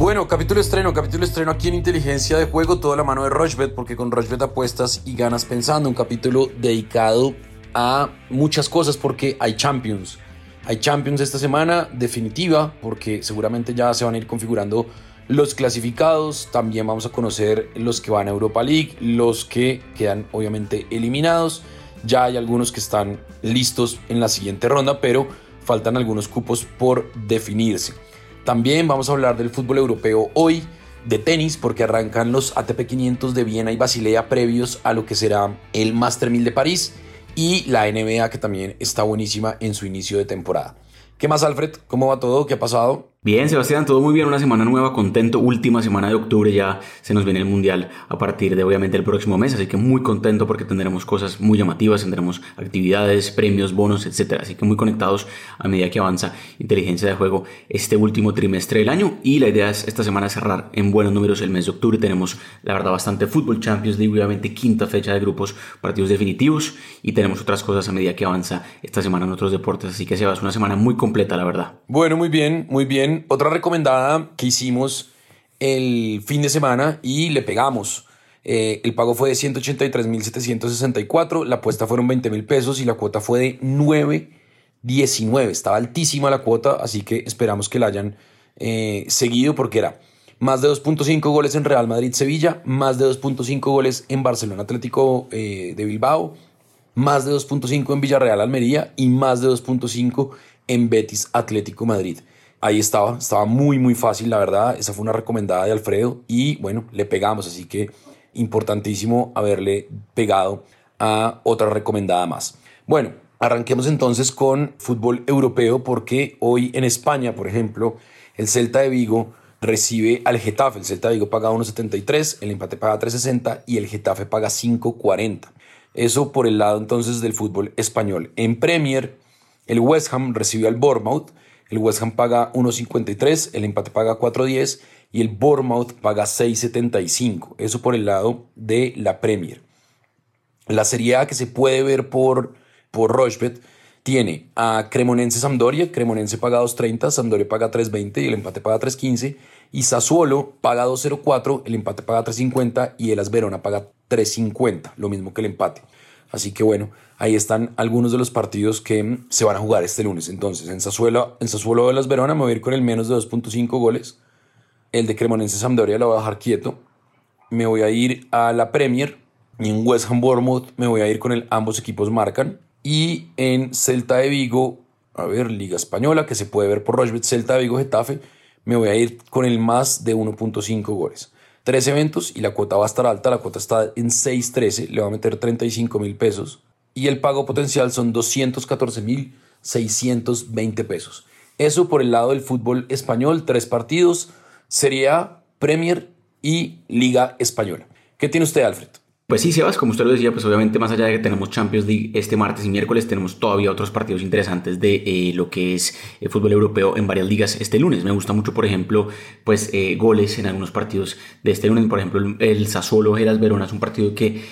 Bueno, capítulo estreno, capítulo estreno aquí en Inteligencia de Juego, toda la mano de Rochbet, porque con Rochbet apuestas y ganas pensando. Un capítulo dedicado a muchas cosas porque hay Champions. Hay Champions esta semana, definitiva, porque seguramente ya se van a ir configurando los clasificados. También vamos a conocer los que van a Europa League, los que quedan obviamente eliminados. Ya hay algunos que están listos en la siguiente ronda, pero faltan algunos cupos por definirse. También vamos a hablar del fútbol europeo hoy, de tenis, porque arrancan los ATP 500 de Viena y Basilea previos a lo que será el Master 1000 de París y la NBA que también está buenísima en su inicio de temporada. ¿Qué más, Alfred? ¿Cómo va todo? ¿Qué ha pasado? Bien, Sebastián, todo muy bien, una semana nueva, contento, última semana de octubre, ya se nos viene el Mundial a partir de obviamente el próximo mes, así que muy contento porque tendremos cosas muy llamativas, tendremos actividades, premios, bonos, etcétera, así que muy conectados a medida que avanza inteligencia de juego este último trimestre del año. Y la idea es esta semana cerrar en buenos números el mes de octubre, tenemos la verdad bastante fútbol, Champions League, obviamente quinta fecha de grupos, partidos definitivos. Y tenemos otras cosas a medida que avanza esta semana en otros deportes, así que se va, es una semana muy completa, la verdad. Bueno, muy bien, muy bien otra recomendada que hicimos el fin de semana y le pegamos. Eh, el pago fue de 183.764, la apuesta fueron 20 mil pesos y la cuota fue de 9.19. Estaba altísima la cuota, así que esperamos que la hayan eh, seguido porque era más de 2.5 goles en Real Madrid-Sevilla, más de 2.5 goles en Barcelona Atlético eh, de Bilbao, más de 2.5 en Villarreal Almería y más de 2.5 en Betis Atlético Madrid ahí estaba, estaba muy, muy fácil, la verdad. Esa fue una recomendada de Alfredo y bueno, le pegamos, así que importantísimo haberle pegado a otra recomendada más. Bueno, arranquemos entonces con fútbol europeo porque hoy en España, por ejemplo, el Celta de Vigo recibe al Getafe. El Celta de Vigo paga 1.73, el empate paga 3.60 y el Getafe paga 5.40. Eso por el lado entonces del fútbol español. En Premier, el West Ham recibe al Bournemouth el West Ham paga 1.53, el empate paga 4.10 y el Bournemouth paga 6.75. Eso por el lado de la Premier. La Serie A que se puede ver por, por tiene a Cremonense Sampdoria, Cremonense paga 2.30, Sampdoria paga 3.20 y el empate paga 3.15 y Sassuolo paga 2.04, el empate paga 3.50 y el Verona paga 3.50, lo mismo que el empate. Así que bueno, ahí están algunos de los partidos que se van a jugar este lunes. Entonces, en Sassuolo, en Sassuolo de las Verona me voy a ir con el menos de 2.5 goles. El de Cremonense Sampdoria lo voy a dejar quieto. Me voy a ir a la Premier. Y en West Ham Bournemouth me voy a ir con el ambos equipos marcan. Y en Celta de Vigo, a ver, Liga Española, que se puede ver por Rochbet, Celta de Vigo, Getafe, me voy a ir con el más de 1.5 goles tres eventos y la cuota va a estar alta, la cuota está en 6.13, le va a meter 35 mil pesos y el pago potencial son 214 mil 620 pesos. Eso por el lado del fútbol español, tres partidos, sería Premier y Liga Española. ¿Qué tiene usted, Alfred? Pues sí, Sebas, como usted lo decía, pues obviamente más allá de que tenemos Champions League este martes y miércoles, tenemos todavía otros partidos interesantes de eh, lo que es el eh, fútbol europeo en varias ligas este lunes. Me gusta mucho, por ejemplo, pues eh, goles en algunos partidos de este lunes. Por ejemplo, el, Sassuolo Geras Verona es un partido que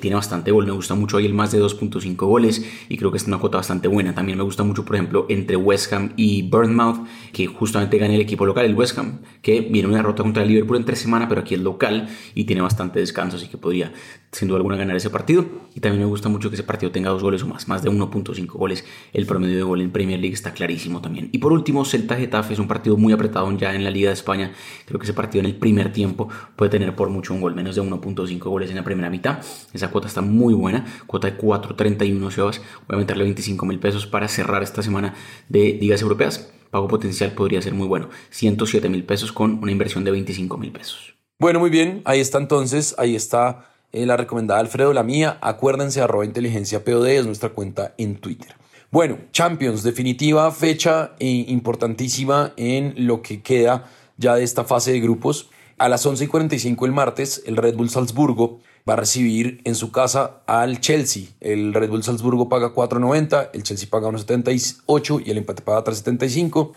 tiene bastante gol. Me gusta mucho ahí el más de 2.5 goles y creo que es una cuota bastante buena. También me gusta mucho, por ejemplo, entre West Ham y Burnmouth, que justamente gane el equipo local, el West Ham, que viene una derrota contra el Liverpool en tres semanas, pero aquí es local y tiene bastante descanso, así que podría sin duda alguna ganar ese partido. Y también me gusta mucho que ese partido tenga dos goles o más, más de 1.5 goles. El promedio de gol en Premier League está clarísimo también. Y por último, Celta Getafe es un partido muy apretado ya en la Liga de España. Creo que ese partido en el primer tiempo puede tener por mucho un gol, menos de 1.5 goles en la primera mitad. Esa cuota está muy buena, cuota de 4.31 Sebas. Voy a meterle 25 mil pesos para cerrar esta semana de ligas europeas. Pago potencial podría ser muy bueno, 107 mil pesos con una inversión de 25 mil pesos. Bueno, muy bien, ahí está entonces, ahí está eh, la recomendada Alfredo, la mía. Acuérdense, arroba inteligencia POD es nuestra cuenta en Twitter. Bueno, Champions, definitiva fecha eh, importantísima en lo que queda ya de esta fase de grupos. A las 11 y 45 el martes, el Red Bull Salzburgo va a recibir en su casa al Chelsea. El Red Bull Salzburgo paga 4.90, el Chelsea paga 1.78 y el empate paga 3.75.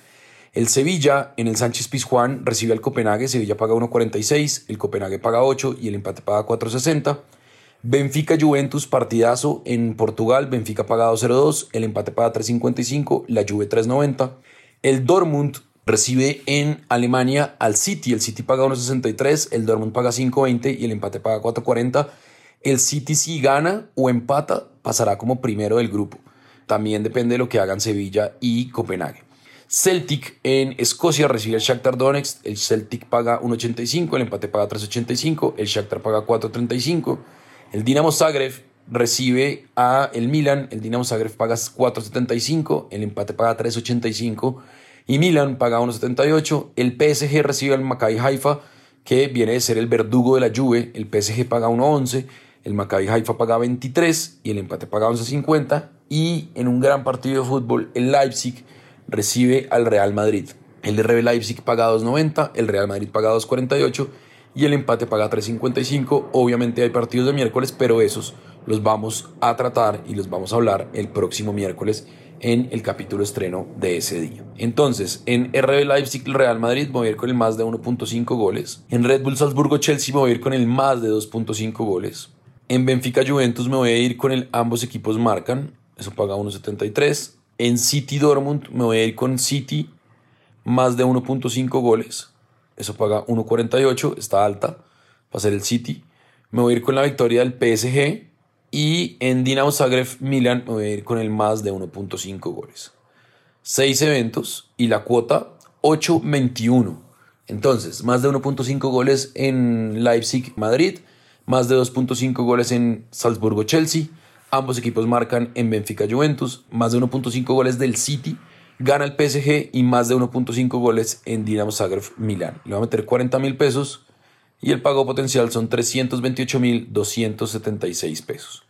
El Sevilla en el Sánchez Pizjuán recibe al Copenhague, Sevilla paga 1.46, el Copenhague paga 8 y el empate paga 4.60. Benfica Juventus partidazo en Portugal, Benfica paga 2.02, el empate paga 3.55, la Juve 3.90. El Dortmund recibe en Alemania al City. El City paga 1.63, el Dortmund paga 5.20 y el empate paga 4.40. El City si gana o empata pasará como primero del grupo. También depende de lo que hagan Sevilla y Copenhague. Celtic en Escocia recibe al Shakhtar Donetsk. El Celtic paga 1.85, el empate paga 3.85, el Shakhtar paga 4.35. El Dinamo Zagreb recibe a el Milan. El Dinamo Zagreb paga 4.75, el empate paga 3.85 y Milan paga 1.78. El PSG recibe al Maccabi Haifa, que viene de ser el verdugo de la Juve. El PSG paga 1.11, el Maccabi Haifa paga 23 y el empate paga 11.50. Y en un gran partido de fútbol, el Leipzig recibe al Real Madrid. El RB Leipzig paga 2.90, el Real Madrid paga 2.48 y el empate paga 3.55. Obviamente hay partidos de miércoles, pero esos los vamos a tratar y los vamos a hablar el próximo miércoles en el capítulo estreno de ese día. Entonces, en RB Leipzig Real Madrid voy a ir con el más de 1.5 goles. En Red Bull Salzburgo Chelsea me voy a ir con el más de 2.5 goles. En Benfica Juventus me voy a ir con el ambos equipos marcan, eso paga 1.73. En City Dortmund me voy a ir con City más de 1.5 goles. Eso paga 1.48, está alta para ser el City. Me voy a ir con la victoria del PSG. Y en Dinamo Zagreb Milan me voy a ir con el más de 1.5 goles. Seis eventos y la cuota 8.21. Entonces, más de 1.5 goles en Leipzig Madrid, más de 2.5 goles en Salzburgo Chelsea Ambos equipos marcan en Benfica Juventus, más de 1.5 goles del City, gana el PSG y más de 1.5 goles en Dinamo Zagreb Milán. Le va a meter 40 mil pesos y el pago potencial son 328 mil 276 pesos.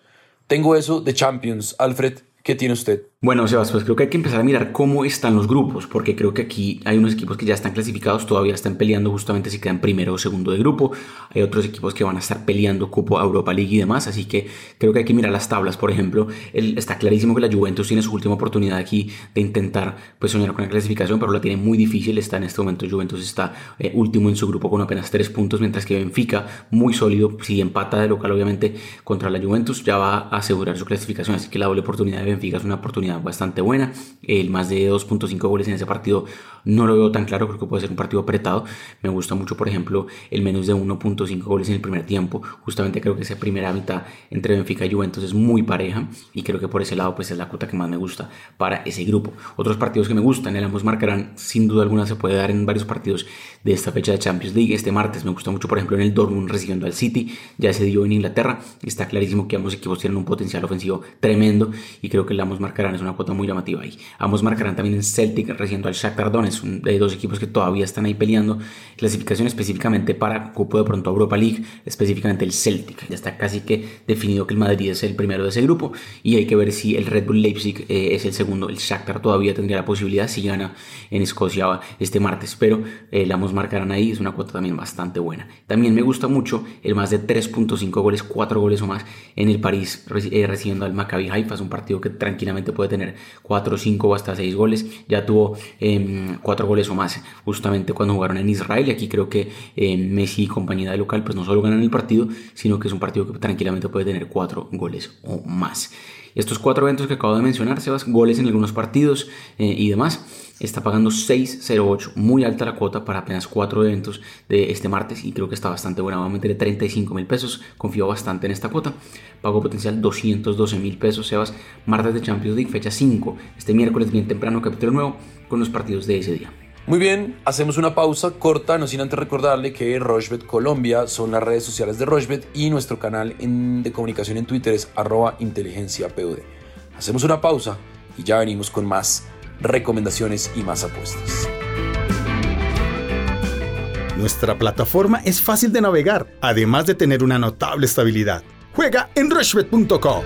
Tengo eso de Champions, Alfred. ¿Qué tiene usted? Bueno, Sebas, pues creo que hay que empezar a mirar cómo están los grupos, porque creo que aquí hay unos equipos que ya están clasificados, todavía están peleando justamente si quedan primero o segundo de grupo. Hay otros equipos que van a estar peleando cupo a Europa League y demás, así que creo que hay que mirar las tablas. Por ejemplo, está clarísimo que la Juventus tiene su última oportunidad aquí de intentar pues, soñar con la clasificación, pero la tiene muy difícil. Está en este momento, Juventus está eh, último en su grupo con apenas tres puntos, mientras que Benfica, muy sólido, si empata de local, obviamente, contra la Juventus, ya va a asegurar su clasificación. Así que la doble oportunidad de Benfica es una oportunidad bastante buena. El más de 2.5 goles en ese partido no lo veo tan claro, creo que puede ser un partido apretado. Me gusta mucho, por ejemplo, el menos de 1.5 goles en el primer tiempo. Justamente creo que esa primera mitad entre Benfica y Juventus es muy pareja y creo que por ese lado pues es la cuota que más me gusta para ese grupo. Otros partidos que me gustan, el ambos marcarán, sin duda alguna se puede dar en varios partidos de esta fecha de Champions League. Este martes me gusta mucho, por ejemplo, en el Dortmund recibiendo al City, ya se dio en Inglaterra. Está clarísimo que ambos equipos tienen un potencial ofensivo tremendo y creo que el ambos marcarán es una cuota muy llamativa ahí. Ambos marcarán también en Celtic recibiendo al Shakhtar Donetsk, de dos equipos que todavía están ahí peleando. Clasificación específicamente para cupo de pronto Europa League, específicamente el Celtic. Ya está casi que definido que el Madrid es el primero de ese grupo y hay que ver si el Red Bull Leipzig eh, es el segundo. El Shakhtar todavía tendría la posibilidad si gana en Escocia este martes, pero eh, ambos marcarán ahí, es una cuota también bastante buena. También me gusta mucho el más de 3.5 goles, 4 goles o más en el París eh, recibiendo al Maccabi Haifa, es un partido que tranquilamente puede tener 4, 5 o hasta 6 goles. Ya tuvo 4 em, goles o más justamente cuando jugaron en Israel. Y aquí creo que em, Messi y compañía de local pues no solo ganan el partido, sino que es un partido que tranquilamente puede tener 4 goles o más. Estos cuatro eventos que acabo de mencionar, Sebas, goles en algunos partidos eh, y demás, está pagando 6.08, muy alta la cuota para apenas cuatro eventos de este martes y creo que está bastante buena, va a meter 35 mil pesos, confío bastante en esta cuota, pago potencial 212 mil pesos, Sebas, martes de Champions League, fecha 5, este miércoles bien temprano, capítulo nuevo, con los partidos de ese día. Muy bien, hacemos una pausa corta, no sin antes recordarle que Rochebet Colombia son las redes sociales de Rochebet y nuestro canal de comunicación en Twitter es arroba. Hacemos una pausa y ya venimos con más recomendaciones y más apuestas. Nuestra plataforma es fácil de navegar, además de tener una notable estabilidad. Juega en rushbet.com.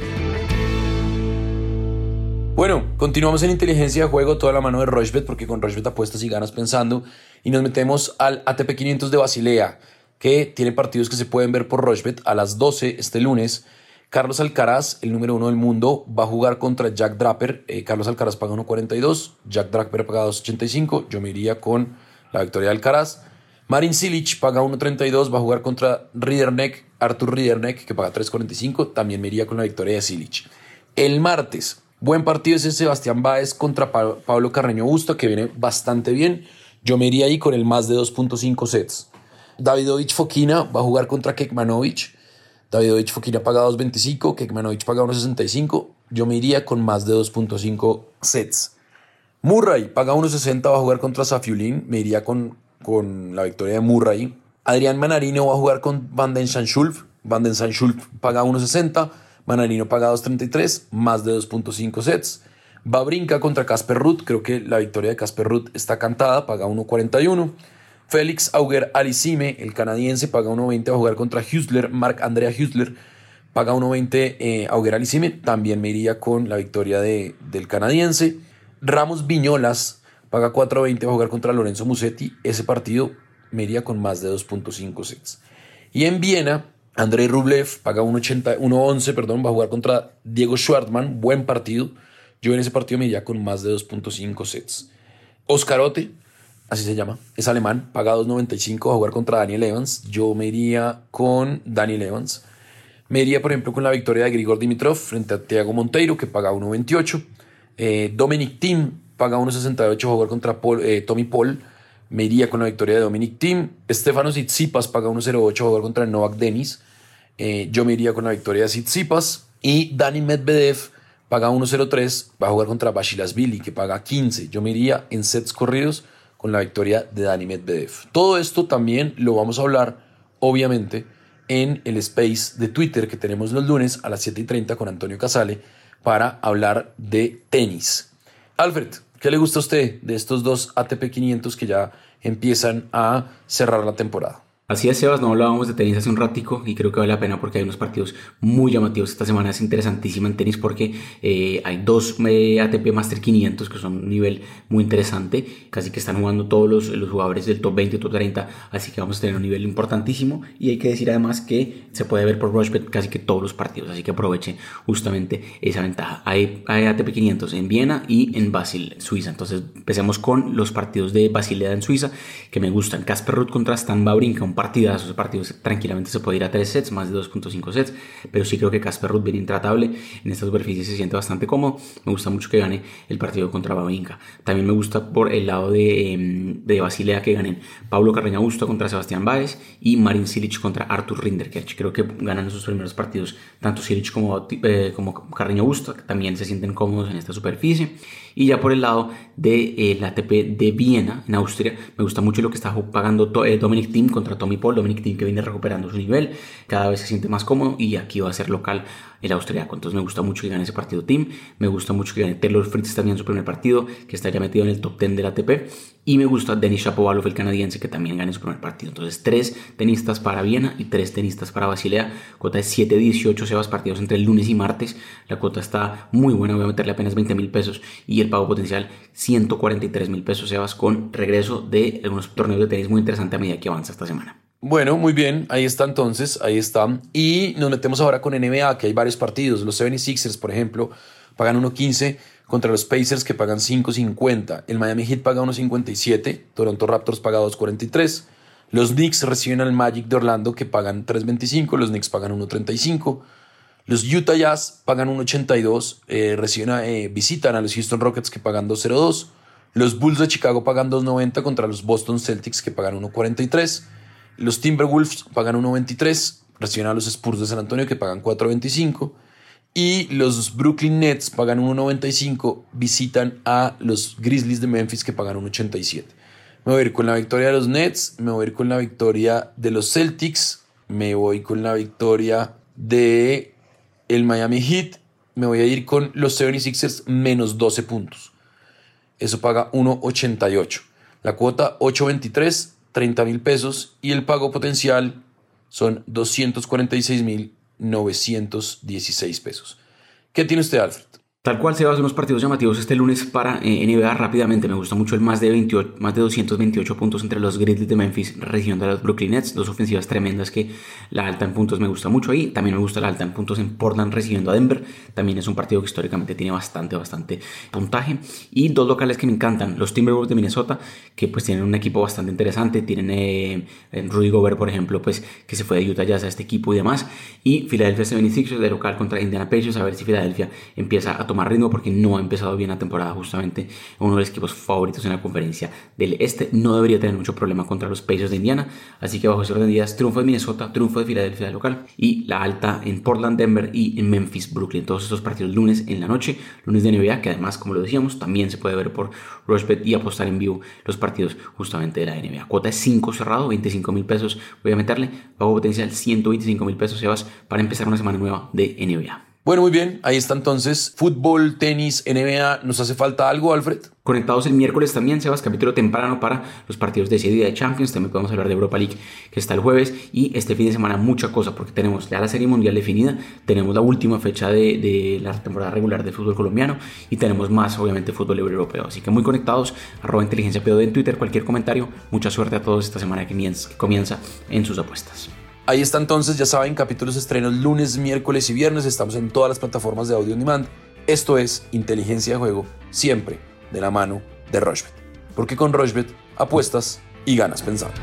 Bueno, continuamos en inteligencia de juego, toda la mano de Rochbet, porque con Rochbet apuestas y ganas pensando. Y nos metemos al ATP 500 de Basilea, que tiene partidos que se pueden ver por Rochbet a las 12 este lunes. Carlos Alcaraz, el número uno del mundo, va a jugar contra Jack Draper. Eh, Carlos Alcaraz paga 1.42, Jack Draper paga 2.85. Yo me iría con la victoria de Alcaraz. Marin Cilic paga 1.32, va a jugar contra Riederneck, Arthur Riederneck, que paga 3.45. También me iría con la victoria de Cilic. El martes, Buen partido ese Sebastián Báez contra Pablo Carreño Busto, que viene bastante bien. Yo me iría ahí con el más de 2.5 sets. Davidovich Fokina va a jugar contra Kekmanovic. Davidovich Fokina paga 2.25, Kekmanovic paga 1.65. Yo me iría con más de 2.5 sets. Murray paga 1.60, va a jugar contra Safiulin. Me iría con, con la victoria de Murray. Adrián Manarino va a jugar con Van den Schulf. Van den Schulf paga 1.60. Manarino paga 2.33, más de 2.5 sets. Babrinka contra Casper Ruth. Creo que la victoria de Casper Ruth está cantada, paga 1.41. Félix Auger Alicime, el canadiense, paga 1.20 va a jugar contra Husler. Marc Andrea Husler paga 1.20 eh, Auger Alicime. También me iría con la victoria de, del canadiense. Ramos Viñolas paga 4.20 va a jugar contra Lorenzo Musetti. Ese partido me iría con más de 2.5 sets. Y en Viena, Andrei Rublev paga 1.11, perdón, va a jugar contra Diego Schwartzman. Buen partido. Yo en ese partido me iría con más de 2.5 sets. Oscarote así se llama, es alemán, paga 2.95 a jugar contra Daniel Evans. Yo me iría con Daniel Evans. Me iría, por ejemplo, con la victoria de Grigor Dimitrov frente a Thiago Monteiro, que paga 1.28. Eh, Dominic Thiem paga 1.68 a jugar contra eh, Tommy Paul. Me iría con la victoria de Dominic Thiem. Estefanos Tsitsipas paga 1.08 a jugar contra Novak Denis. Eh, yo me iría con la victoria de Tsitsipas. Y Dani Medvedev paga 1.03, va a jugar contra Billy, que paga 15. Yo me iría en sets corridos con la victoria de Dani Medvedev. Todo esto también lo vamos a hablar, obviamente, en el space de Twitter que tenemos los lunes a las 7 y 30 con Antonio Casale para hablar de tenis. Alfred, ¿qué le gusta a usted de estos dos ATP 500 que ya empiezan a cerrar la temporada? Así es, Sebas, no hablábamos de tenis hace un ratico y creo que vale la pena porque hay unos partidos muy llamativos. Esta semana es interesantísima en tenis porque eh, hay dos eh, ATP Master 500 que son un nivel muy interesante. Casi que están jugando todos los, los jugadores del top 20 y top 30, así que vamos a tener un nivel importantísimo. Y hay que decir además que se puede ver por Rushbet casi que todos los partidos, así que aprovechen justamente esa ventaja. Hay, hay ATP 500 en Viena y en Basil, Suiza. Entonces empecemos con los partidos de Basilea en Suiza que me gustan. Casper Ruth contra Stan Wawrinka, un partidas, esos partidos tranquilamente se puede ir a 3 sets, más de 2.5 sets, pero sí creo que Casper Ruth viene intratable, en esta superficie se siente bastante cómodo, me gusta mucho que gane el partido contra Babinka. También me gusta por el lado de, em, de Basilea que ganen Pablo Carreño Augusto contra Sebastián Báez y Marin Silic contra Arthur Rinderkirch. Creo que ganan sus primeros partidos, tanto Silic como, eh, como Carreño Augusto, también se sienten cómodos en esta superficie. Y ya por el lado de eh, la ATP de Viena, en Austria, me gusta mucho lo que está pagando eh, Dominic Thiem contra Tommy Paul. Dominic Thiem que viene recuperando su nivel, cada vez se siente más cómodo y aquí va a ser local el austriaco. Entonces me gusta mucho que gane ese partido Team. Me gusta mucho que gane Taylor Fritz también su primer partido, que está ya metido en el top 10 del ATP. Y me gusta Denis Shapovalov, el canadiense, que también gane su primer partido. Entonces, tres tenistas para Viena y tres tenistas para Basilea. Cuota de 7-18 Sebas partidos entre el lunes y martes. La cuota está muy buena, voy a meterle apenas 20 mil pesos. Y el pago potencial 143 mil pesos Sebas con regreso de algunos torneos de tenis muy interesantes a medida que avanza esta semana. Bueno, muy bien, ahí está entonces, ahí está. Y nos metemos ahora con NBA, que hay varios partidos. Los 76ers, por ejemplo, pagan 1.15 contra los Pacers que pagan 5.50. El Miami Heat paga 1.57, Toronto Raptors paga 2.43. Los Knicks reciben al Magic de Orlando que pagan 3.25, los Knicks pagan 1.35. Los Utah Jazz pagan 1.82, eh, reciben eh, visitan a los Houston Rockets que pagan 2.02. Los Bulls de Chicago pagan 2.90 contra los Boston Celtics que pagan 1.43. Los Timberwolves pagan 1.23, reciben a los Spurs de San Antonio que pagan 4.25 y los Brooklyn Nets pagan 1.95, visitan a los Grizzlies de Memphis que pagan 1.87. Me voy a ir con la victoria de los Nets, me voy a ir con la victoria de los Celtics, me voy con la victoria de el Miami Heat, me voy a ir con los 76ers menos 12 puntos. Eso paga 1.88. La cuota 8.23 30 mil pesos y el pago potencial son 246 mil 916 pesos. ¿Qué tiene usted, Alfred? Tal cual se va a hacer unos partidos llamativos este lunes para eh, NBA rápidamente. Me gusta mucho el más de, 28, más de 228 puntos entre los Grizzlies de Memphis recibiendo a los Brooklyn Nets. Dos ofensivas tremendas que la alta en puntos me gusta mucho ahí. También me gusta la alta en puntos en Portland recibiendo a Denver. También es un partido que históricamente tiene bastante, bastante puntaje. Y dos locales que me encantan. Los Timberwolves de Minnesota que pues tienen un equipo bastante interesante. Tienen eh, Rudy Gobert, por ejemplo, pues que se fue de Utah Jazz a este equipo y demás. Y Philadelphia 76ers de local contra Indiana Pacers. A ver si Philadelphia empieza a tomar ritmo porque no ha empezado bien la temporada justamente uno de los equipos favoritos en la conferencia del este. No debería tener mucho problema contra los Pacers de Indiana. Así que bajo ese orden de días, triunfo de Minnesota, triunfo de Filadelfia local y la alta en Portland, Denver y en Memphis, Brooklyn. Todos estos partidos lunes en la noche, lunes de NBA, que además, como lo decíamos, también se puede ver por Rushbet y apostar en vivo los partidos justamente de la NBA. Cuota es 5 cerrado, 25 mil pesos. Voy a meterle, bajo potencial 125 mil pesos, Sebas, para empezar una semana nueva de NBA. Bueno, muy bien, ahí está entonces. Fútbol, tenis, NBA. ¿Nos hace falta algo, Alfred? Conectados el miércoles también, Sebas, capítulo temprano para los partidos de ese de Champions. También podemos hablar de Europa League, que está el jueves. Y este fin de semana, mucha cosa, porque tenemos ya la Serie Mundial definida, tenemos la última fecha de, de la temporada regular de fútbol colombiano y tenemos más, obviamente, fútbol europeo. Así que muy conectados. Arroba inteligencia en Twitter, cualquier comentario. Mucha suerte a todos esta semana que comienza en sus apuestas. Ahí está entonces, ya saben, capítulos estrenos lunes, miércoles y viernes. Estamos en todas las plataformas de audio on demand. Esto es Inteligencia de Juego, siempre de la mano de Rochbet. Porque con Rochbet apuestas y ganas pensando.